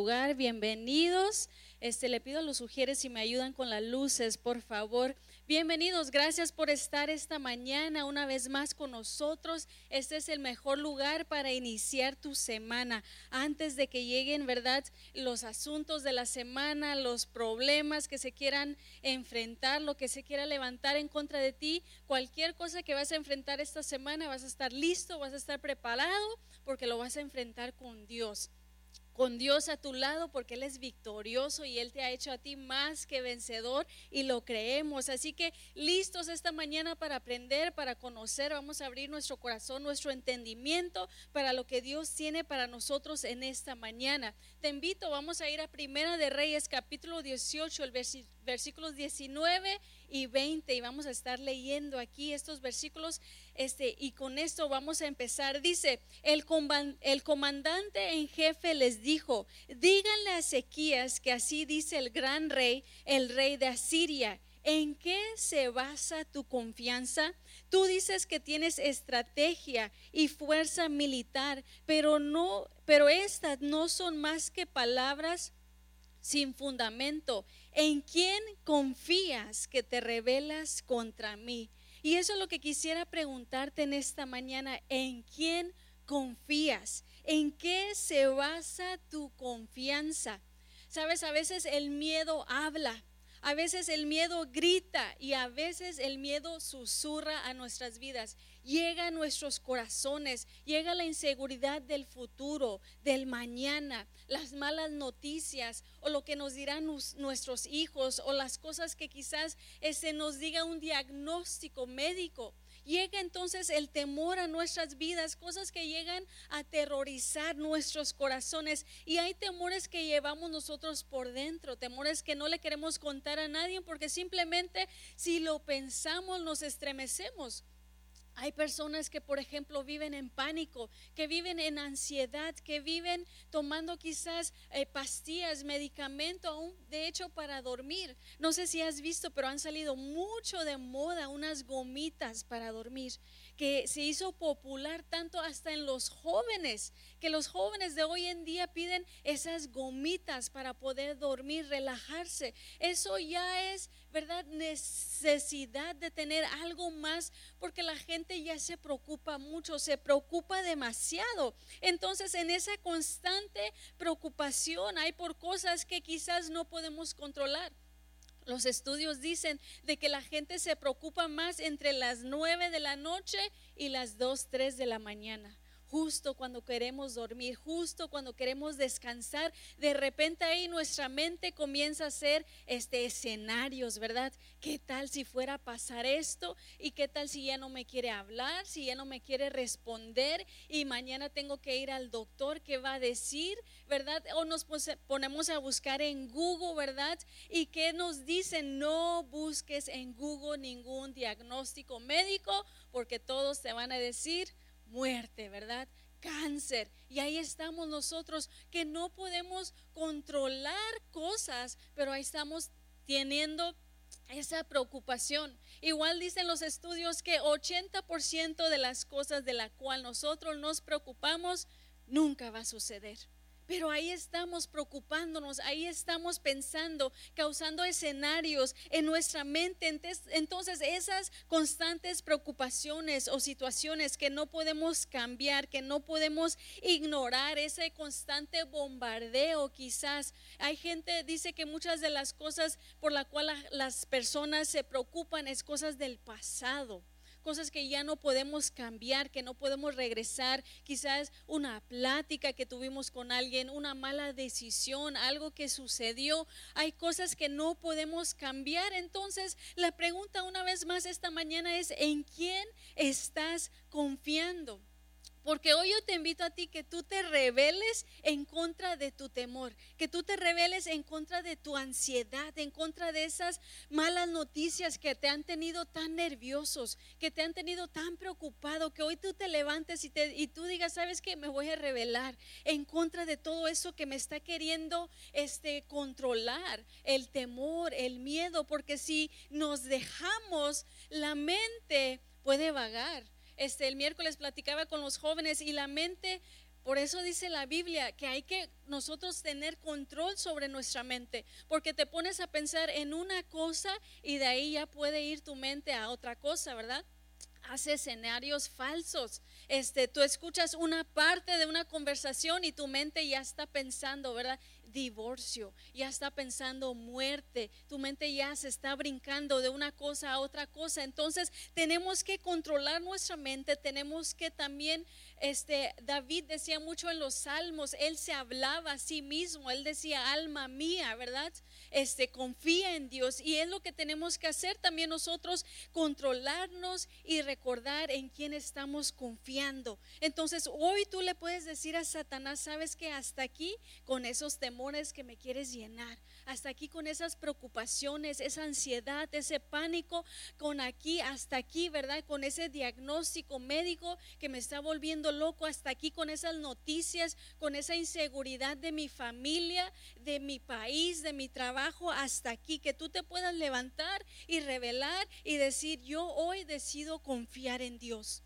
bienvenidos. Este, le pido a los sugieres si me ayudan con las luces, por favor. Bienvenidos, gracias por estar esta mañana una vez más con nosotros. Este es el mejor lugar para iniciar tu semana. Antes de que lleguen, ¿verdad? Los asuntos de la semana, los problemas que se quieran enfrentar, lo que se quiera levantar en contra de ti, cualquier cosa que vas a enfrentar esta semana, vas a estar listo, vas a estar preparado porque lo vas a enfrentar con Dios con Dios a tu lado porque Él es victorioso y Él te ha hecho a ti más que vencedor y lo creemos. Así que listos esta mañana para aprender, para conocer, vamos a abrir nuestro corazón, nuestro entendimiento para lo que Dios tiene para nosotros en esta mañana. Te invito, vamos a ir a Primera de Reyes capítulo 18, el versículos 19 y 20 y vamos a estar leyendo aquí estos versículos este y con esto vamos a empezar. Dice, el, el comandante en jefe les dijo, díganle a Ezequías que así dice el gran rey, el rey de Asiria. ¿En qué se basa tu confianza? Tú dices que tienes estrategia y fuerza militar, pero no, pero estas no son más que palabras sin fundamento. ¿En quién confías que te rebelas contra mí? Y eso es lo que quisiera preguntarte en esta mañana. ¿En quién confías? ¿En qué se basa tu confianza? Sabes, a veces el miedo habla. A veces el miedo grita y a veces el miedo susurra a nuestras vidas llega a nuestros corazones, llega la inseguridad del futuro, del mañana, las malas noticias o lo que nos dirán nuestros hijos o las cosas que quizás se este, nos diga un diagnóstico médico. Llega entonces el temor a nuestras vidas, cosas que llegan a aterrorizar nuestros corazones. Y hay temores que llevamos nosotros por dentro, temores que no le queremos contar a nadie porque simplemente si lo pensamos nos estremecemos. Hay personas que, por ejemplo, viven en pánico, que viven en ansiedad, que viven tomando quizás eh, pastillas, medicamento, aún de hecho para dormir. No sé si has visto, pero han salido mucho de moda unas gomitas para dormir que se hizo popular tanto hasta en los jóvenes, que los jóvenes de hoy en día piden esas gomitas para poder dormir, relajarse. Eso ya es, ¿verdad? Necesidad de tener algo más porque la gente ya se preocupa mucho, se preocupa demasiado. Entonces, en esa constante preocupación hay por cosas que quizás no podemos controlar. Los estudios dicen de que la gente se preocupa más entre las 9 de la noche y las 2, 3 de la mañana justo cuando queremos dormir, justo cuando queremos descansar, de repente ahí nuestra mente comienza a hacer este escenarios, ¿verdad? ¿Qué tal si fuera a pasar esto? ¿Y qué tal si ya no me quiere hablar, si ya no me quiere responder y mañana tengo que ir al doctor, ¿qué va a decir? ¿Verdad? O nos ponemos a buscar en Google, ¿verdad? ¿Y qué nos dicen? No busques en Google ningún diagnóstico médico porque todos te van a decir muerte, ¿verdad? Cáncer. Y ahí estamos nosotros que no podemos controlar cosas, pero ahí estamos teniendo esa preocupación. Igual dicen los estudios que 80% de las cosas de la cual nosotros nos preocupamos nunca va a suceder. Pero ahí estamos preocupándonos, ahí estamos pensando, causando escenarios en nuestra mente. Entonces esas constantes preocupaciones o situaciones que no podemos cambiar, que no podemos ignorar, ese constante bombardeo quizás. Hay gente, dice que muchas de las cosas por las cuales las personas se preocupan es cosas del pasado cosas que ya no podemos cambiar, que no podemos regresar, quizás una plática que tuvimos con alguien, una mala decisión, algo que sucedió. Hay cosas que no podemos cambiar. Entonces, la pregunta una vez más esta mañana es, ¿en quién estás confiando? Porque hoy yo te invito a ti que tú te rebeles en contra de tu temor, que tú te rebeles en contra de tu ansiedad, en contra de esas malas noticias que te han tenido tan nerviosos, que te han tenido tan preocupado, que hoy tú te levantes y, te, y tú digas, ¿sabes qué? Me voy a rebelar en contra de todo eso que me está queriendo este, controlar, el temor, el miedo, porque si nos dejamos, la mente puede vagar este, el miércoles platicaba con los jóvenes y la mente Por eso dice la Biblia que hay que nosotros tener control sobre nuestra mente, porque te pones a pensar en una cosa y de ahí ya puede ir tu mente a otra cosa, ¿verdad? hace escenarios falsos. Este, tú escuchas una parte de una conversación y tu mente ya está pensando, ¿verdad? divorcio, ya está pensando muerte, tu mente ya se está brincando de una cosa a otra cosa. Entonces tenemos que controlar nuestra mente, tenemos que también, este, David decía mucho en los salmos, él se hablaba a sí mismo, él decía, alma mía, ¿verdad? Este, confía en Dios y es lo que tenemos que hacer también nosotros, controlarnos y recordar en quién estamos confiando. Entonces hoy tú le puedes decir a Satanás, sabes que hasta aquí con esos temores, que me quieres llenar. Hasta aquí con esas preocupaciones, esa ansiedad, ese pánico, con aquí, hasta aquí, ¿verdad? Con ese diagnóstico médico que me está volviendo loco, hasta aquí con esas noticias, con esa inseguridad de mi familia, de mi país, de mi trabajo, hasta aquí, que tú te puedas levantar y revelar y decir, yo hoy decido confiar en Dios.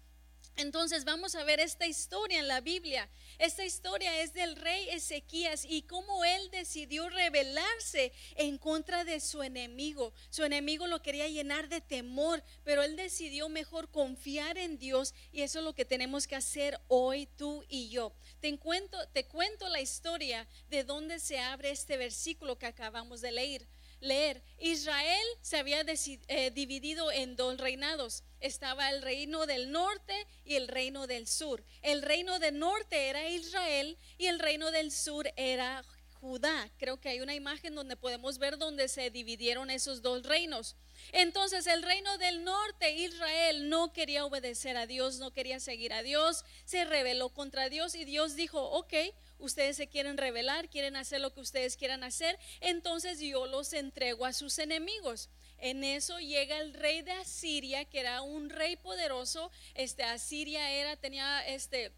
Entonces vamos a ver esta historia en la Biblia. Esta historia es del rey Ezequías y cómo él decidió rebelarse en contra de su enemigo. Su enemigo lo quería llenar de temor, pero él decidió mejor confiar en Dios y eso es lo que tenemos que hacer hoy tú y yo. Te cuento, te cuento la historia de dónde se abre este versículo que acabamos de leer leer. Israel se había eh, dividido en dos reinados. Estaba el reino del norte y el reino del sur. El reino del norte era Israel y el reino del sur era Judá. Creo que hay una imagen donde podemos ver donde se dividieron esos dos reinos. Entonces el reino del norte, Israel, no quería obedecer a Dios, no quería seguir a Dios, se rebeló contra Dios y Dios dijo, ok, ustedes se quieren rebelar, quieren hacer lo que ustedes quieran hacer, entonces yo los entrego a sus enemigos. En eso llega el rey de Asiria, que era un rey poderoso. Este Asiria era tenía este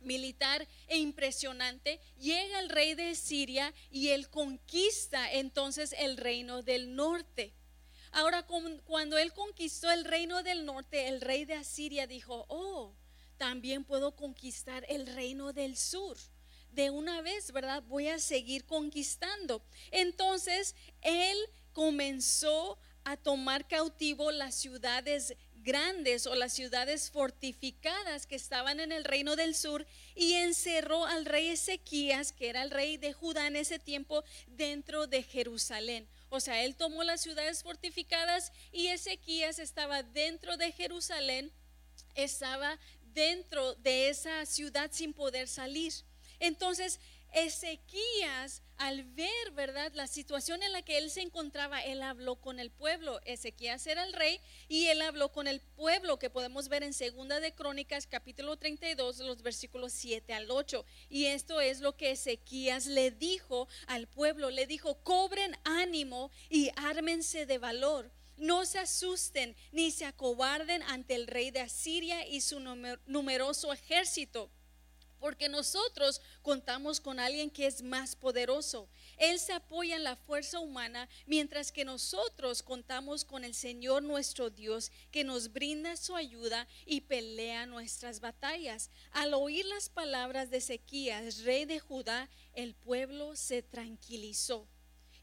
militar e impresionante. Llega el rey de Siria y él conquista entonces el reino del norte. Ahora, cuando él conquistó el reino del norte, el rey de Asiria dijo, oh, también puedo conquistar el reino del sur de una vez, ¿verdad? Voy a seguir conquistando. Entonces, él comenzó a tomar cautivo las ciudades grandes o las ciudades fortificadas que estaban en el reino del sur y encerró al rey Ezequías, que era el rey de Judá en ese tiempo, dentro de Jerusalén. O sea, él tomó las ciudades fortificadas y Ezequías estaba dentro de Jerusalén, estaba dentro de esa ciudad sin poder salir. Entonces, Ezequías, al ver, ¿verdad?, la situación en la que él se encontraba, él habló con el pueblo. Ezequías era el rey y él habló con el pueblo, que podemos ver en Segunda de Crónicas, capítulo 32, los versículos 7 al 8. Y esto es lo que Ezequías le dijo al pueblo. Le dijo, cobren ánimo y ármense de valor. No se asusten ni se acobarden ante el rey de Asiria y su numeroso ejército porque nosotros contamos con alguien que es más poderoso. Él se apoya en la fuerza humana, mientras que nosotros contamos con el Señor nuestro Dios, que nos brinda su ayuda y pelea nuestras batallas. Al oír las palabras de Ezequías, rey de Judá, el pueblo se tranquilizó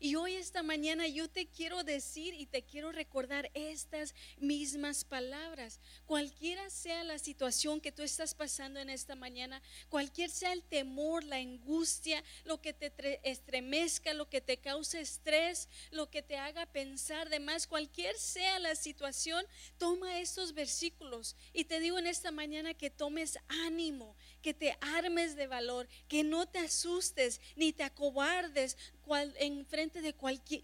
y hoy esta mañana yo te quiero decir y te quiero recordar estas mismas palabras. Cualquiera sea la situación que tú estás pasando en esta mañana, cualquier sea el temor, la angustia, lo que te estremezca, lo que te cause estrés, lo que te haga pensar de más, cualquier sea la situación, toma estos versículos y te digo en esta mañana que tomes ánimo, que te armes de valor, que no te asustes ni te acobardes en frente de cualquier,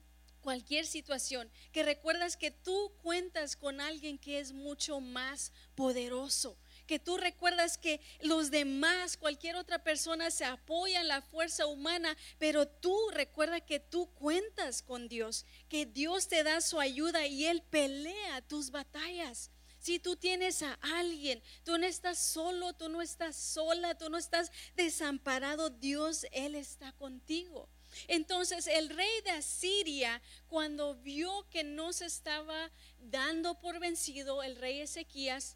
situación, que recuerdas que tú cuentas con alguien que es mucho más poderoso, que tú recuerdas que los demás, cualquier otra persona se apoya en la fuerza humana, pero tú recuerda que tú cuentas con Dios, que Dios te da su ayuda y Él pelea tus batallas. Si tú tienes a alguien, tú no estás solo, tú no estás sola, tú no estás desamparado, Dios, Él está contigo. Entonces el rey de Asiria, cuando vio que no se estaba dando por vencido el rey Ezequías,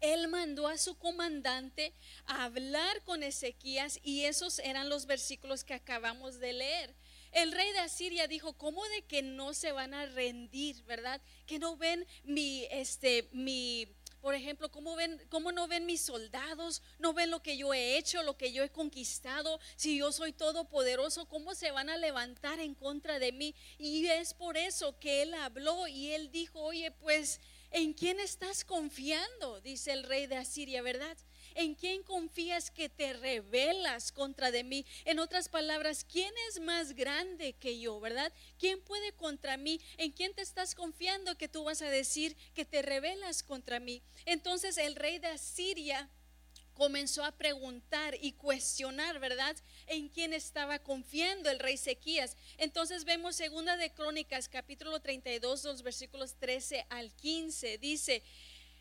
él mandó a su comandante a hablar con Ezequías y esos eran los versículos que acabamos de leer. El rey de Asiria dijo, ¿cómo de que no se van a rendir, verdad? Que no ven mi, este, mi, por ejemplo, ¿cómo, ven, ¿cómo no ven mis soldados? ¿No ven lo que yo he hecho, lo que yo he conquistado? Si yo soy todopoderoso, ¿cómo se van a levantar en contra de mí? Y es por eso que él habló y él dijo, oye, pues, ¿en quién estás confiando? Dice el rey de Asiria, ¿verdad? ¿En quién confías que te rebelas contra de mí? En otras palabras, ¿quién es más grande que yo, verdad? ¿Quién puede contra mí? ¿En quién te estás confiando que tú vas a decir que te rebelas contra mí? Entonces el rey de Asiria comenzó a preguntar y cuestionar, ¿verdad? En quién estaba confiando el rey Ezequías. Entonces vemos segunda de Crónicas, capítulo 32, los versículos 13 al 15. Dice,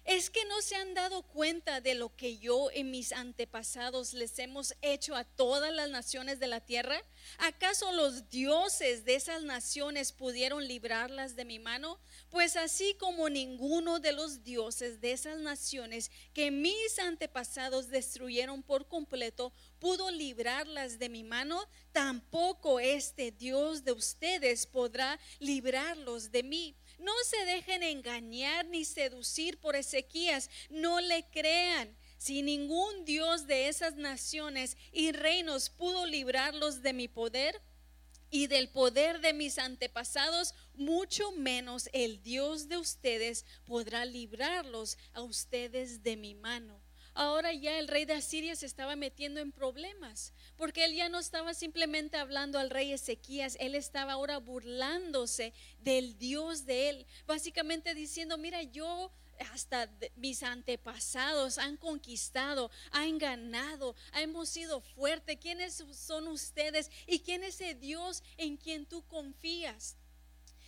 ¿Es que no se han dado cuenta de lo que yo en mis antepasados les hemos hecho a todas las naciones de la tierra? ¿Acaso los dioses de esas naciones pudieron librarlas de mi mano? Pues así como ninguno de los dioses de esas naciones que mis antepasados destruyeron por completo pudo librarlas de mi mano, tampoco este Dios de ustedes podrá librarlos de mí. No se dejen engañar ni seducir por Ezequías, no le crean. Si ningún Dios de esas naciones y reinos pudo librarlos de mi poder y del poder de mis antepasados, mucho menos el Dios de ustedes podrá librarlos a ustedes de mi mano. Ahora ya el rey de Asiria se estaba metiendo en problemas, porque él ya no estaba simplemente hablando al rey Ezequías, él estaba ahora burlándose del Dios de él, básicamente diciendo, mira, yo hasta mis antepasados han conquistado, han ganado, hemos sido fuertes. ¿Quiénes son ustedes y quién es ese Dios en quien tú confías?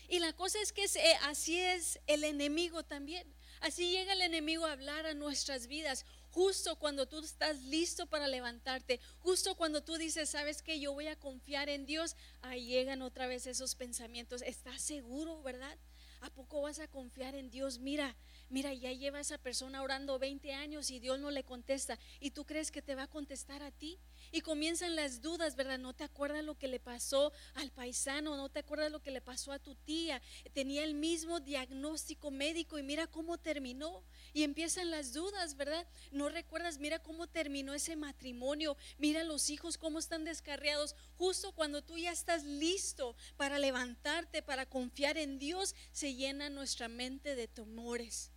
Y la cosa es que eh, así es el enemigo también. Así llega el enemigo a hablar a nuestras vidas. Justo cuando tú estás listo para levantarte, justo cuando tú dices, sabes que yo voy a confiar en Dios, ahí llegan otra vez esos pensamientos. ¿Estás seguro, verdad? ¿A poco vas a confiar en Dios? Mira, mira, ya lleva esa persona orando 20 años y Dios no le contesta. ¿Y tú crees que te va a contestar a ti? Y comienzan las dudas, ¿verdad? No te acuerdas lo que le pasó al paisano, no te acuerdas lo que le pasó a tu tía. Tenía el mismo diagnóstico médico y mira cómo terminó. Y empiezan las dudas, ¿verdad? No recuerdas, mira cómo terminó ese matrimonio, mira los hijos cómo están descarriados. Justo cuando tú ya estás listo para levantarte, para confiar en Dios, se llena nuestra mente de temores.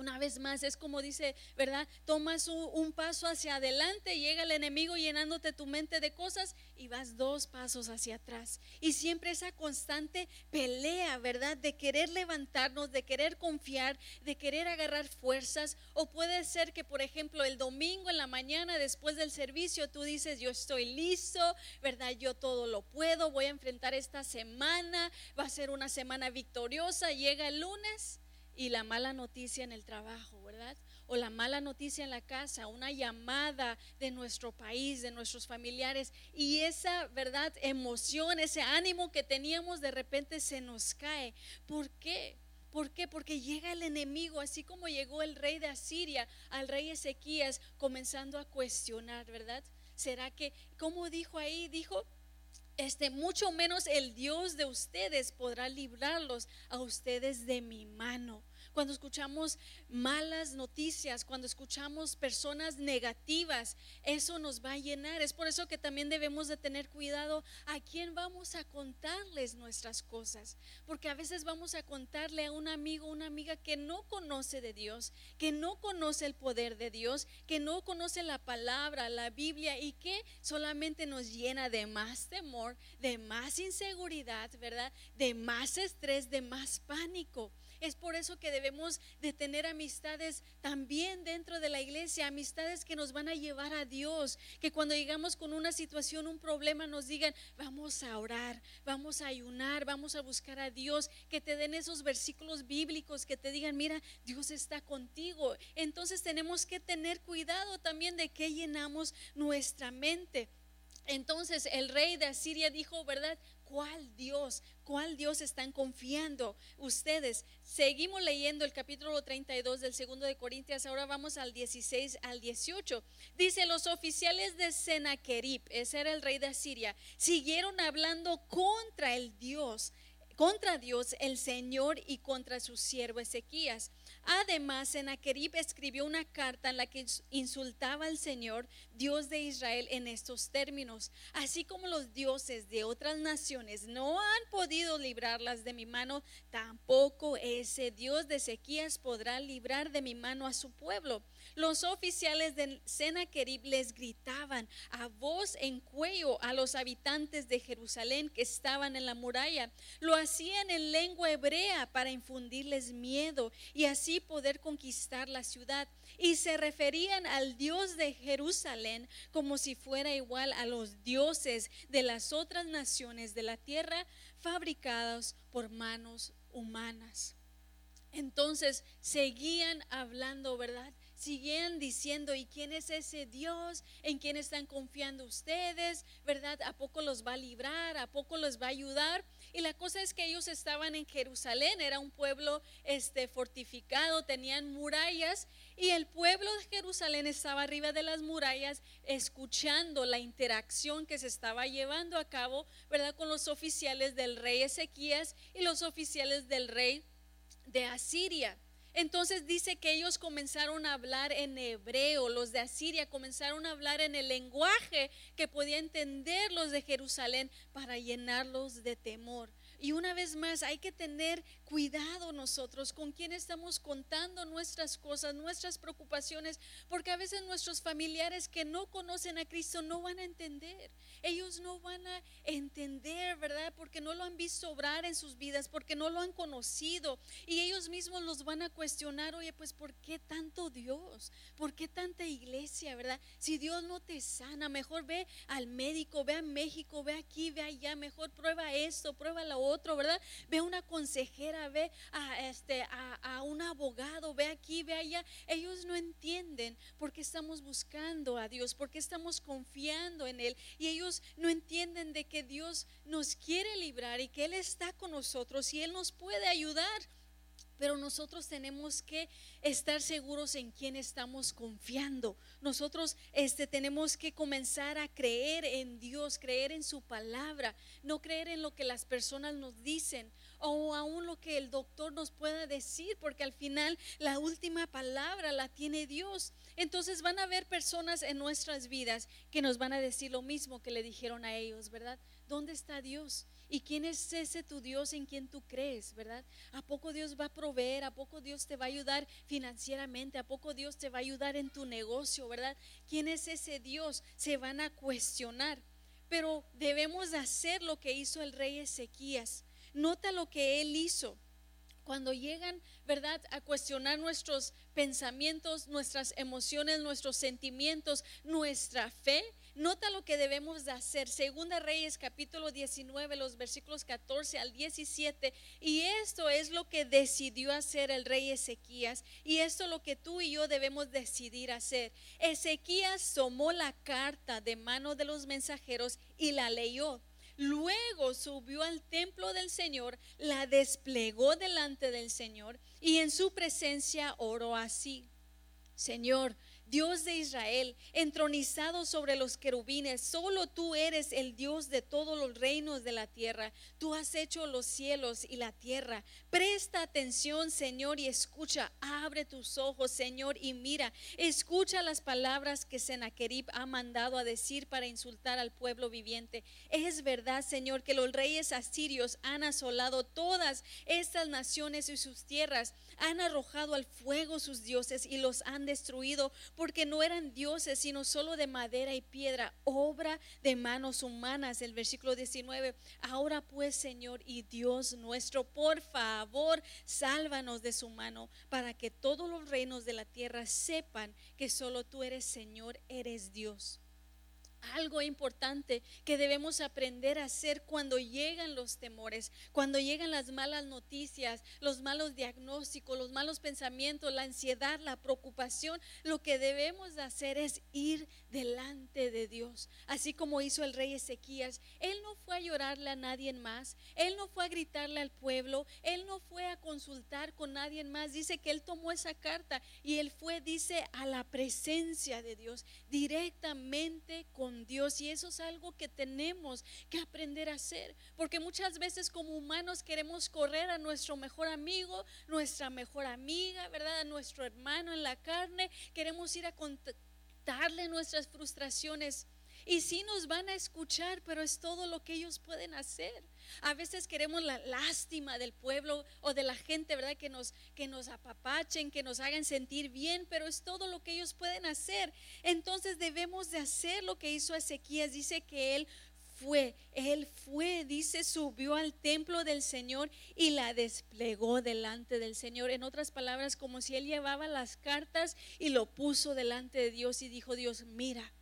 Una vez más, es como dice, ¿verdad? Tomas un, paso hacia adelante, llega el enemigo llenándote tu mente de cosas y vas dos pasos hacia atrás. Y siempre esa constante pelea, ¿verdad? De querer levantarnos, de querer confiar, de querer agarrar fuerzas. O puede ser que, por ejemplo, el domingo en la mañana, después del servicio, tú dices, yo estoy listo, ¿verdad? Yo todo lo puedo, voy a enfrentar esta semana, va a ser una semana victoriosa. Llega el lunes y la mala noticia en el trabajo, ¿verdad? O la mala noticia en la casa, una llamada de nuestro país, de nuestros familiares. Y esa, ¿verdad? Emoción, ese ánimo que teníamos de repente se nos cae. ¿Por qué? ¿Por qué? Porque llega el enemigo, así como llegó el rey de Asiria al rey Ezequías, comenzando a cuestionar, ¿verdad? ¿Será que, como dijo ahí? Dijo, este, mucho menos el Dios de ustedes podrá librarlos a ustedes de mi mano cuando escuchamos malas noticias, cuando escuchamos personas negativas, eso nos va a llenar. Es por eso que también debemos de tener cuidado a quién vamos a contarles nuestras cosas, porque a veces vamos a contarle a un amigo, una amiga que no conoce de Dios, que no conoce el poder de Dios, que no conoce la palabra, la Biblia y que solamente nos llena de más temor, de más inseguridad, ¿verdad? De más estrés, de más pánico. Es por eso que debemos de tener amistades también dentro de la iglesia, amistades que nos van a llevar a Dios, que cuando llegamos con una situación, un problema, nos digan, vamos a orar, vamos a ayunar, vamos a buscar a Dios, que te den esos versículos bíblicos, que te digan, mira, Dios está contigo. Entonces tenemos que tener cuidado también de que llenamos nuestra mente. Entonces el rey de Asiria dijo, ¿verdad? ¿Cuál Dios? ¿Cuál Dios están confiando ustedes? Seguimos leyendo el capítulo 32 del segundo de Corintias. Ahora vamos al 16 al 18. Dice, los oficiales de Sennacherib, ese era el rey de Asiria, siguieron hablando contra el Dios contra Dios, el Señor y contra su siervo Ezequías. Además, Sennacherib escribió una carta en la que insultaba al Señor, Dios de Israel, en estos términos. Así como los dioses de otras naciones no han podido librarlas de mi mano, tampoco ese Dios de Ezequías podrá librar de mi mano a su pueblo. Los oficiales de Sennacherib les gritaban a voz en cuello a los habitantes de Jerusalén que estaban en la muralla. Lo hacían en lengua hebrea para infundirles miedo y así poder conquistar la ciudad. Y se referían al Dios de Jerusalén como si fuera igual a los dioses de las otras naciones de la tierra fabricados por manos humanas. Entonces seguían hablando, ¿verdad? Siguen diciendo, ¿y quién es ese Dios? ¿En quién están confiando ustedes? ¿Verdad? ¿A poco los va a librar? ¿A poco los va a ayudar? Y la cosa es que ellos estaban en Jerusalén, era un pueblo este, fortificado, tenían murallas y el pueblo de Jerusalén estaba arriba de las murallas escuchando la interacción que se estaba llevando a cabo, ¿verdad? Con los oficiales del rey Ezequías y los oficiales del rey de Asiria. Entonces dice que ellos comenzaron a hablar en hebreo, los de Asiria comenzaron a hablar en el lenguaje que podía entender los de Jerusalén para llenarlos de temor. Y una vez más, hay que tener cuidado nosotros con quién estamos contando nuestras cosas, nuestras preocupaciones, porque a veces nuestros familiares que no conocen a Cristo no van a entender. Ellos no van a entender, ¿verdad? Porque no lo han visto obrar en sus vidas, porque no lo han conocido. Y ellos mismos los van a cuestionar, oye, pues ¿por qué tanto Dios? ¿Por qué tanta iglesia, verdad? Si Dios no te sana, mejor ve al médico, ve a México, ve aquí, ve allá, mejor prueba esto, prueba otra otro, ¿verdad? Ve a una consejera, ve a, este, a, a un abogado, ve aquí, ve allá. Ellos no entienden por qué estamos buscando a Dios, por qué estamos confiando en Él. Y ellos no entienden de que Dios nos quiere librar y que Él está con nosotros y Él nos puede ayudar. Pero nosotros tenemos que estar seguros en quién estamos confiando. Nosotros este, tenemos que comenzar a creer en Dios, creer en su palabra, no creer en lo que las personas nos dicen o aún lo que el doctor nos pueda decir, porque al final la última palabra la tiene Dios. Entonces van a haber personas en nuestras vidas que nos van a decir lo mismo que le dijeron a ellos, ¿verdad? ¿Dónde está Dios? ¿Y quién es ese tu Dios en quien tú crees, verdad? ¿A poco Dios va a proveer? ¿A poco Dios te va a ayudar financieramente? ¿A poco Dios te va a ayudar en tu negocio, verdad? ¿Quién es ese Dios? Se van a cuestionar. Pero debemos de hacer lo que hizo el rey Ezequías. Nota lo que él hizo. Cuando llegan, ¿verdad?, a cuestionar nuestros pensamientos, nuestras emociones, nuestros sentimientos, nuestra fe, Nota lo que debemos de hacer. Segunda Reyes capítulo 19, los versículos 14 al 17. Y esto es lo que decidió hacer el rey Ezequías. Y esto es lo que tú y yo debemos decidir hacer. Ezequías tomó la carta de mano de los mensajeros y la leyó. Luego subió al templo del Señor, la desplegó delante del Señor y en su presencia oró así. Señor, Dios de Israel, entronizado sobre los querubines, solo tú eres el Dios de todos los reinos de la tierra. Tú has hecho los cielos y la tierra. Presta atención, Señor, y escucha. Abre tus ojos, Señor, y mira. Escucha las palabras que Sennacherib ha mandado a decir para insultar al pueblo viviente. Es verdad, Señor, que los reyes asirios han asolado todas estas naciones y sus tierras, han arrojado al fuego sus dioses y los han destruido porque no eran dioses, sino solo de madera y piedra, obra de manos humanas. El versículo 19. Ahora pues, Señor y Dios nuestro, por favor, sálvanos de su mano, para que todos los reinos de la tierra sepan que solo tú eres Señor, eres Dios. Algo importante que debemos aprender a hacer cuando llegan los temores, cuando llegan las malas noticias, los malos diagnósticos, los malos pensamientos, la ansiedad, la preocupación. Lo que debemos hacer es ir delante de Dios, así como hizo el rey Ezequías. Él no fue a llorarle a nadie más, él no fue a gritarle al pueblo, él no fue a consultar con nadie más. Dice que él tomó esa carta y él fue, dice, a la presencia de Dios, directamente con Dios y eso es algo que tenemos que aprender a hacer, porque muchas veces como humanos queremos correr a nuestro mejor amigo, nuestra mejor amiga, ¿verdad? A nuestro hermano en la carne, queremos ir a contarle nuestras frustraciones. Y sí nos van a escuchar, pero es todo lo que ellos pueden hacer. A veces queremos la lástima del pueblo o de la gente, ¿verdad? Que nos, que nos apapachen, que nos hagan sentir bien, pero es todo lo que ellos pueden hacer. Entonces debemos de hacer lo que hizo Ezequías. Dice que él fue, él fue, dice, subió al templo del Señor y la desplegó delante del Señor. En otras palabras, como si él llevaba las cartas y lo puso delante de Dios y dijo, Dios, mira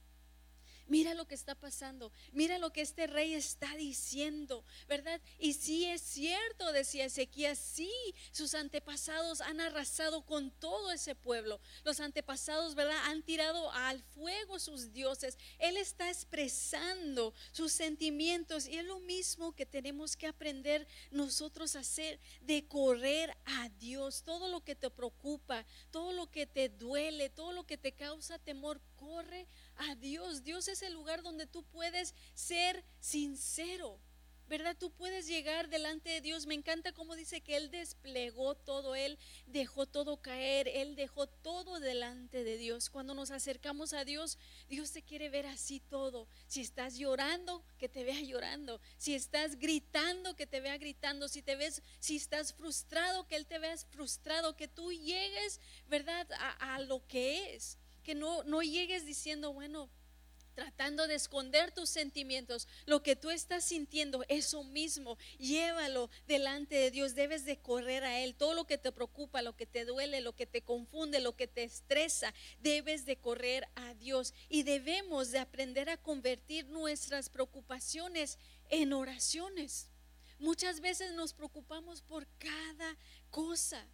mira lo que está pasando, mira lo que este rey está diciendo, ¿verdad? Y sí es cierto, decía Ezequías, sí, sus antepasados han arrasado con todo ese pueblo. Los antepasados, ¿verdad? Han tirado al fuego sus dioses. Él está expresando sus sentimientos y es lo mismo que tenemos que aprender nosotros a hacer, de correr a Dios. Todo lo que te preocupa, todo lo que te duele, todo lo que te causa temor, corre a Dios. Dios es el lugar donde tú puedes ser sincero. ¿Verdad? Tú puedes llegar delante de Dios. Me encanta cómo dice que Él desplegó todo, Él dejó todo caer, Él dejó todo delante de Dios. Cuando nos acercamos a Dios, Dios te quiere ver así todo. Si estás llorando, que te vea llorando. Si estás gritando, que te vea gritando. Si te ves, si estás frustrado, que Él te vea frustrado. Que tú llegues, ¿verdad? A, a lo que es que no, no llegues diciendo, bueno, tratando de esconder tus sentimientos, lo que tú estás sintiendo, eso mismo, llévalo delante de Dios, debes de correr a Él, todo lo que te preocupa, lo que te duele, lo que te confunde, lo que te estresa, debes de correr a Dios y debemos de aprender a convertir nuestras preocupaciones en oraciones. Muchas veces nos preocupamos por cada cosa.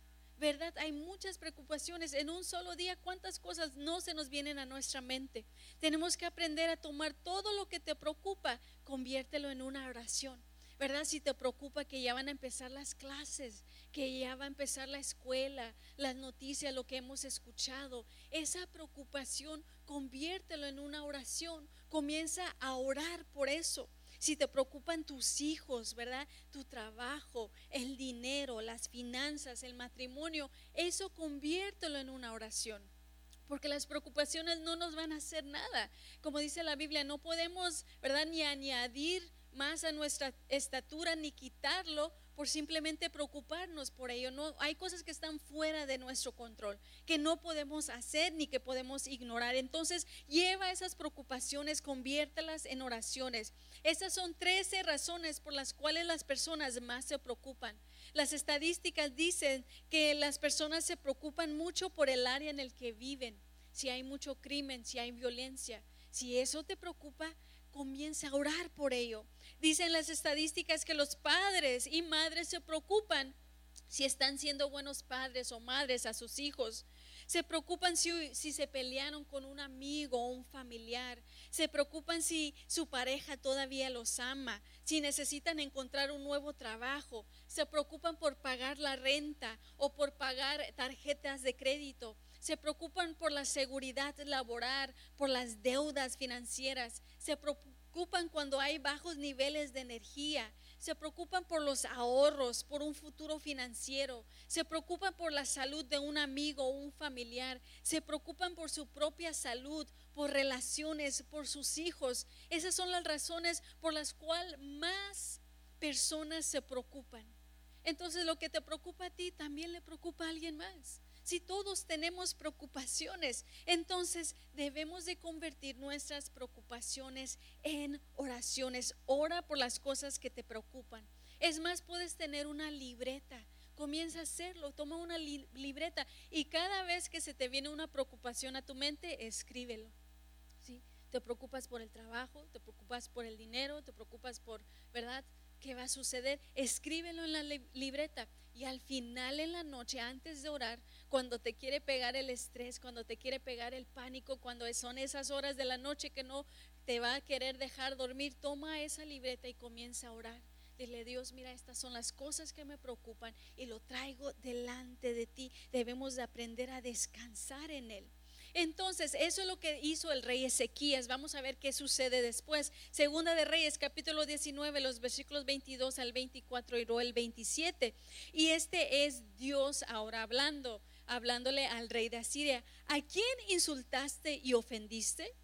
¿Verdad? Hay muchas preocupaciones. En un solo día, ¿cuántas cosas no se nos vienen a nuestra mente? Tenemos que aprender a tomar todo lo que te preocupa, conviértelo en una oración. ¿Verdad? Si te preocupa que ya van a empezar las clases, que ya va a empezar la escuela, las noticias, lo que hemos escuchado, esa preocupación conviértelo en una oración. Comienza a orar por eso si te preocupan tus hijos, ¿verdad? Tu trabajo, el dinero, las finanzas, el matrimonio, eso conviértelo en una oración. Porque las preocupaciones no nos van a hacer nada. Como dice la Biblia, no podemos, ¿verdad? Ni añadir más a nuestra estatura ni quitarlo por simplemente preocuparnos por ello. No, hay cosas que están fuera de nuestro control, que no podemos hacer ni que podemos ignorar. Entonces, lleva esas preocupaciones, conviértelas en oraciones. Esas son 13 razones por las cuales las personas más se preocupan. Las estadísticas dicen que las personas se preocupan mucho por el área en el que viven. Si hay mucho crimen, si hay violencia, si eso te preocupa, comienza a orar por ello. Dicen las estadísticas que los padres y madres se preocupan si están siendo buenos padres o madres a sus hijos. Se preocupan si, si, se pelearon con un amigo o un familiar. Se preocupan si su pareja todavía los ama, si necesitan encontrar un nuevo trabajo. Se preocupan por pagar la renta o por pagar tarjetas de crédito. Se preocupan por la seguridad laboral, por las deudas financieras. Se preocupan preocupan cuando hay bajos niveles de energía, se preocupan por los ahorros, por un futuro financiero, se preocupan por la salud de un amigo o un familiar, se preocupan por su propia salud, por relaciones, por sus hijos. Esas son las razones por las cuales más personas se preocupan. Entonces lo que te preocupa a ti también le preocupa a alguien más. Si todos tenemos preocupaciones, entonces debemos de convertir nuestras preocupaciones en oraciones. Ora por las cosas que te preocupan. Es más, puedes tener una libreta. Comienza a hacerlo, toma una libreta y cada vez que se te viene una preocupación a tu mente, escríbelo. ¿sí? te preocupas por el trabajo, te preocupas por el dinero, te preocupas por, ¿verdad? ¿Qué va a suceder? Escríbelo en la libreta y al final en la noche, antes de orar, cuando te quiere pegar el estrés, cuando te quiere pegar el pánico, cuando son esas horas de la noche que no te va a querer dejar dormir, toma esa libreta y comienza a orar. Dile, Dios, mira, estas son las cosas que me preocupan y lo traigo delante de ti. Debemos de aprender a descansar en Él. Entonces, eso es lo que hizo el rey Ezequías. Vamos a ver qué sucede después. Segunda de Reyes, capítulo 19, los versículos 22 al 24 y el 27. Y este es Dios ahora hablando, hablándole al rey de Asiria. ¿A quién insultaste y ofendiste?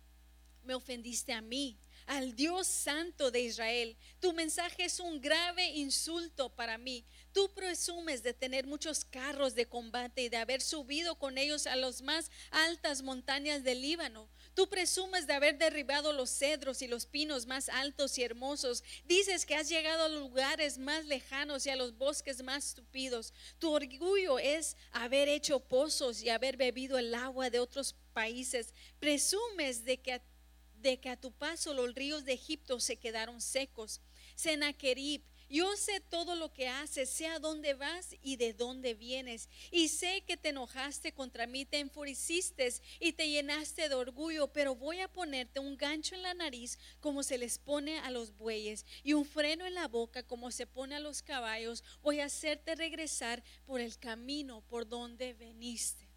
Me ofendiste a mí al Dios santo de Israel. Tu mensaje es un grave insulto para mí. Tú presumes de tener muchos carros de combate y de haber subido con ellos a las más altas montañas del Líbano. Tú presumes de haber derribado los cedros y los pinos más altos y hermosos. Dices que has llegado a lugares más lejanos y a los bosques más tupidos. Tu orgullo es haber hecho pozos y haber bebido el agua de otros países. Presumes de que de que a tu paso los ríos de Egipto se quedaron secos. Senaquerib yo sé todo lo que haces, sé a dónde vas y de dónde vienes. Y sé que te enojaste contra mí, te enfureciste y te llenaste de orgullo, pero voy a ponerte un gancho en la nariz como se les pone a los bueyes y un freno en la boca como se pone a los caballos. Voy a hacerte regresar por el camino por donde veniste.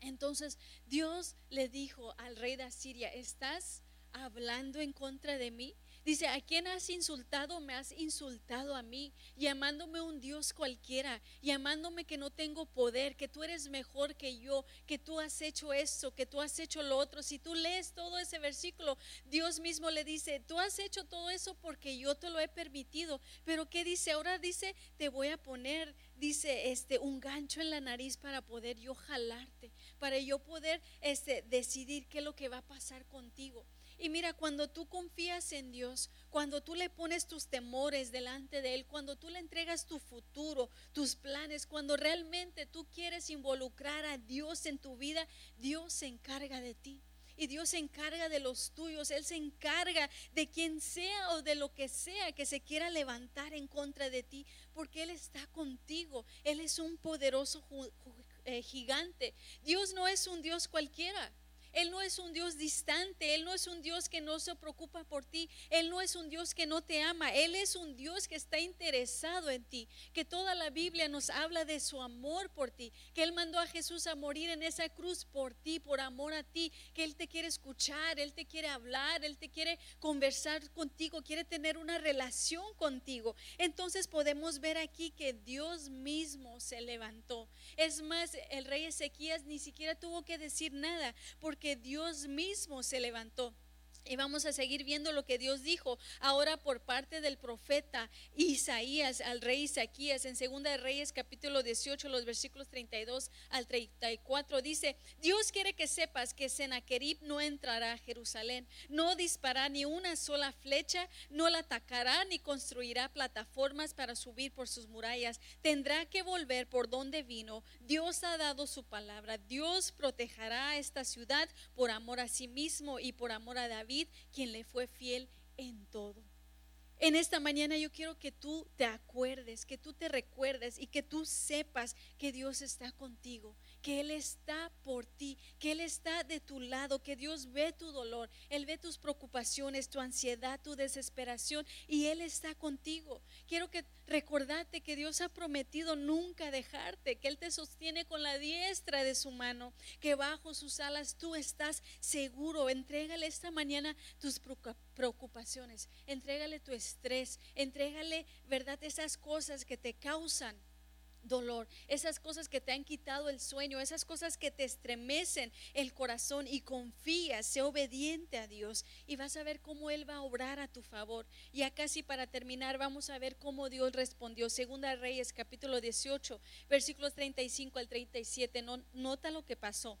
Entonces Dios le dijo al rey de Asiria, ¿estás hablando en contra de mí? Dice, ¿a quién has insultado? Me has insultado a mí, llamándome un Dios cualquiera, llamándome que no tengo poder, que tú eres mejor que yo, que tú has hecho esto, que tú has hecho lo otro. Si tú lees todo ese versículo, Dios mismo le dice, tú has hecho todo eso porque yo te lo he permitido. Pero ¿qué dice? Ahora dice, te voy a poner, dice, este, un gancho en la nariz para poder yo jalarte, para yo poder este, decidir qué es lo que va a pasar contigo. Y mira, cuando tú confías en Dios, cuando tú le pones tus temores delante de Él, cuando tú le entregas tu futuro, tus planes, cuando realmente tú quieres involucrar a Dios en tu vida, Dios se encarga de ti. Y Dios se encarga de los tuyos. Él se encarga de quien sea o de lo que sea que se quiera levantar en contra de ti. Porque Él está contigo. Él es un poderoso eh, gigante. Dios no es un Dios cualquiera. Él no es un Dios distante, Él no es un Dios que no se preocupa por ti, Él no es un Dios que no te ama, Él es un Dios que está interesado en ti, que toda la Biblia nos habla de su amor por ti, que Él mandó a Jesús a morir en esa cruz por ti, por amor a ti, que Él te quiere escuchar, Él te quiere hablar, Él te quiere conversar contigo, quiere tener una relación contigo. Entonces podemos ver aquí que Dios mismo se levantó. Es más, el rey Ezequías ni siquiera tuvo que decir nada, porque que Dios mismo se levantó. Y vamos a seguir viendo lo que Dios dijo. Ahora por parte del profeta Isaías al rey Isaías en Segunda de Reyes capítulo 18 los versículos 32 al 34 dice, Dios quiere que sepas que Sennacherib no entrará a Jerusalén, no disparará ni una sola flecha, no la atacará ni construirá plataformas para subir por sus murallas, tendrá que volver por donde vino. Dios ha dado su palabra, Dios protegerá a esta ciudad por amor a sí mismo y por amor a David quien le fue fiel en todo. En esta mañana yo quiero que tú te acuerdes, que tú te recuerdes y que tú sepas que Dios está contigo, que Él está por ti, que Él está de tu lado, que Dios ve tu dolor, Él ve tus preocupaciones, tu ansiedad, tu desesperación y Él está contigo. Quiero que recordarte que Dios ha prometido nunca dejarte, que Él te sostiene con la diestra de su mano, que bajo sus alas tú estás seguro. Entrégale esta mañana tus preocupaciones, entrégale tu estrés, entrégale, ¿verdad? Esas cosas que te causan dolor, esas cosas que te han quitado el sueño, esas cosas que te estremecen el corazón y confía, sé obediente a Dios y vas a ver cómo Él va a obrar a tu favor. Y acá casi para terminar vamos a ver cómo Dios respondió. Segunda Reyes capítulo 18, versículos 35 al 37, nota lo que pasó.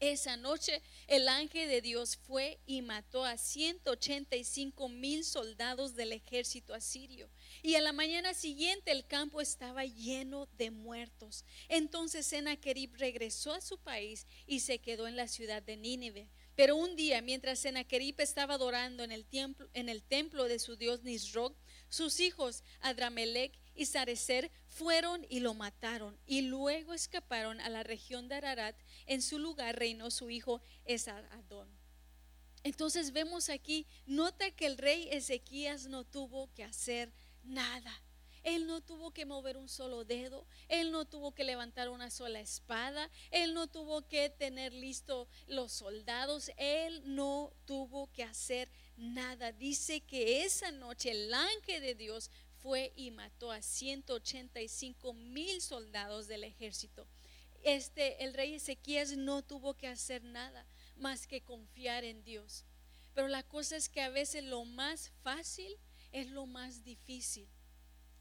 Esa noche el ángel de Dios fue y mató a 185 mil soldados del ejército asirio. Y a la mañana siguiente el campo estaba lleno de muertos. Entonces Sennacherib regresó a su país y se quedó en la ciudad de Nínive Pero un día, mientras Sennacherib estaba adorando en el templo, en el templo de su dios Nisroch, sus hijos Adramelech y Sarecer fueron y lo mataron y luego escaparon a la región de Ararat. En su lugar reinó su hijo Esaradón. Entonces vemos aquí, nota que el rey Ezequías no tuvo que hacer nada. Él no tuvo que mover un solo dedo, él no tuvo que levantar una sola espada, él no tuvo que tener listo los soldados, él no tuvo que hacer nada. Dice que esa noche el ángel de Dios fue y mató a 185 mil soldados del ejército. Este, el rey Ezequías no tuvo que hacer nada más que confiar en Dios. Pero la cosa es que a veces lo más fácil es lo más difícil.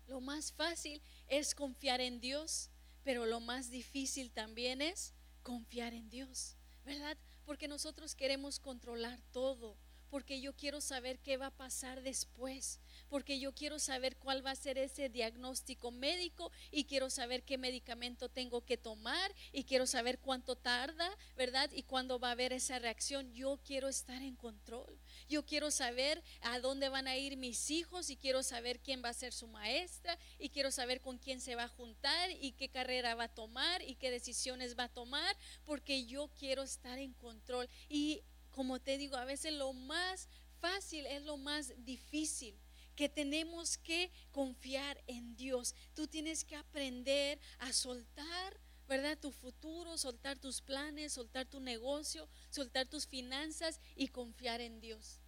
Lo más fácil es confiar en Dios, pero lo más difícil también es confiar en Dios, ¿verdad? Porque nosotros queremos controlar todo, porque yo quiero saber qué va a pasar después, porque yo quiero saber cuál va a ser ese diagnóstico médico y quiero saber qué medicamento tengo que tomar y quiero saber cuánto tarda, ¿verdad? Y cuándo va a haber esa reacción. Yo quiero estar en control. Yo quiero saber a dónde van a ir mis hijos y quiero saber quién va a ser su maestra y quiero saber con quién se va a juntar y qué carrera va a tomar y qué decisiones va a tomar, porque yo quiero estar en control. Y como te digo, a veces lo más fácil es lo más difícil que tenemos que confiar en Dios. Tú tienes que aprender a soltar, ¿verdad? Tu futuro, soltar tus planes, soltar tu negocio, soltar tus finanzas y confiar en Dios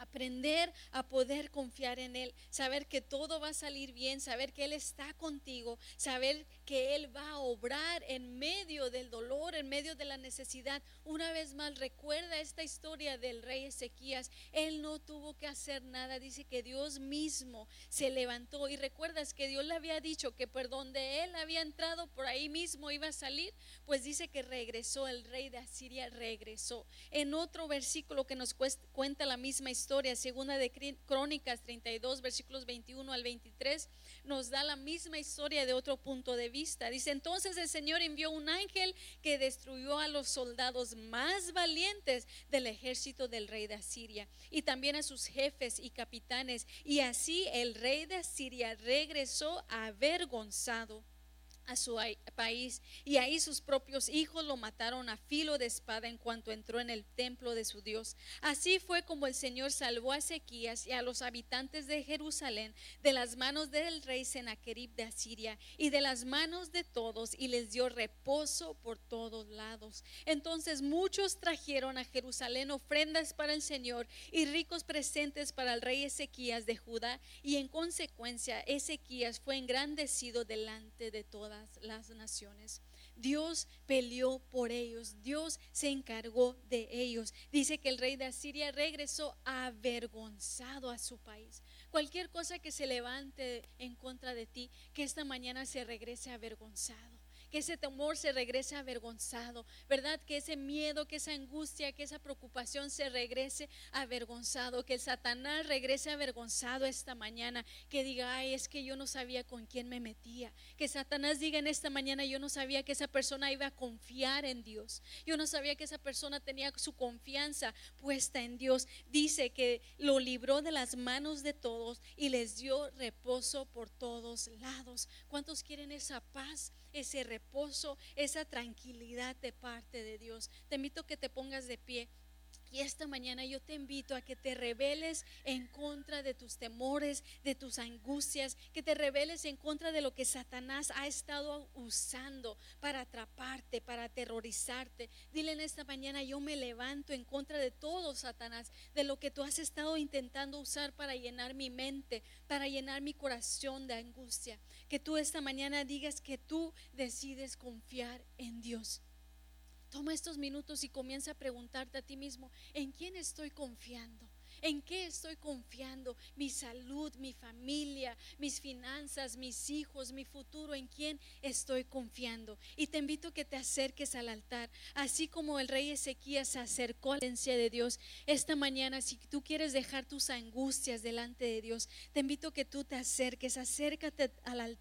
aprender a poder confiar en Él, saber que todo va a salir bien, saber que Él está contigo, saber que Él va a obrar en medio del dolor, en medio de la necesidad. Una vez más, recuerda esta historia del rey Ezequías. Él no tuvo que hacer nada, dice que Dios mismo se levantó y recuerdas que Dios le había dicho que por donde Él había entrado, por ahí mismo iba a salir, pues dice que regresó, el rey de Asiria regresó. En otro versículo que nos cuenta la misma historia, segunda de Crónicas 32, versículos 21 al 23, nos da la misma historia de otro punto de vista. Dice, entonces el Señor envió un ángel que destruyó a los soldados más valientes del ejército del rey de Asiria y también a sus jefes y capitanes. Y así el rey de Asiria regresó avergonzado a su país y ahí sus propios hijos lo mataron a filo de espada en cuanto entró en el templo de su Dios. Así fue como el Señor salvó a Ezequías y a los habitantes de Jerusalén de las manos del rey Sennacherib de Asiria y de las manos de todos y les dio reposo por todos lados. Entonces muchos trajeron a Jerusalén ofrendas para el Señor y ricos presentes para el rey Ezequías de Judá y en consecuencia Ezequías fue engrandecido delante de las naciones. Dios peleó por ellos, Dios se encargó de ellos. Dice que el rey de Asiria regresó avergonzado a su país. Cualquier cosa que se levante en contra de ti, que esta mañana se regrese avergonzado que ese temor se regrese avergonzado, ¿verdad? Que ese miedo, que esa angustia, que esa preocupación se regrese avergonzado, que el Satanás regrese avergonzado esta mañana, que diga, ay, es que yo no sabía con quién me metía, que Satanás diga en esta mañana, yo no sabía que esa persona iba a confiar en Dios, yo no sabía que esa persona tenía su confianza puesta en Dios. Dice que lo libró de las manos de todos y les dio reposo por todos lados. ¿Cuántos quieren esa paz? Ese reposo, esa tranquilidad de parte de Dios. Te invito a que te pongas de pie. Y esta mañana yo te invito a que te rebeles en contra de tus temores, de tus angustias, que te rebeles en contra de lo que Satanás ha estado usando para atraparte, para aterrorizarte. Dile en esta mañana, yo me levanto en contra de todo, Satanás, de lo que tú has estado intentando usar para llenar mi mente, para llenar mi corazón de angustia. Que tú esta mañana digas que tú decides confiar en Dios. Toma estos minutos y comienza a preguntarte a ti mismo, ¿en quién estoy confiando? ¿En qué estoy confiando? Mi salud, mi familia, mis finanzas, mis hijos, mi futuro. ¿En quién estoy confiando? Y te invito a que te acerques al altar. Así como el rey Ezequías se acercó a la presencia de Dios. Esta mañana, si tú quieres dejar tus angustias delante de Dios, te invito a que tú te acerques. Acércate al altar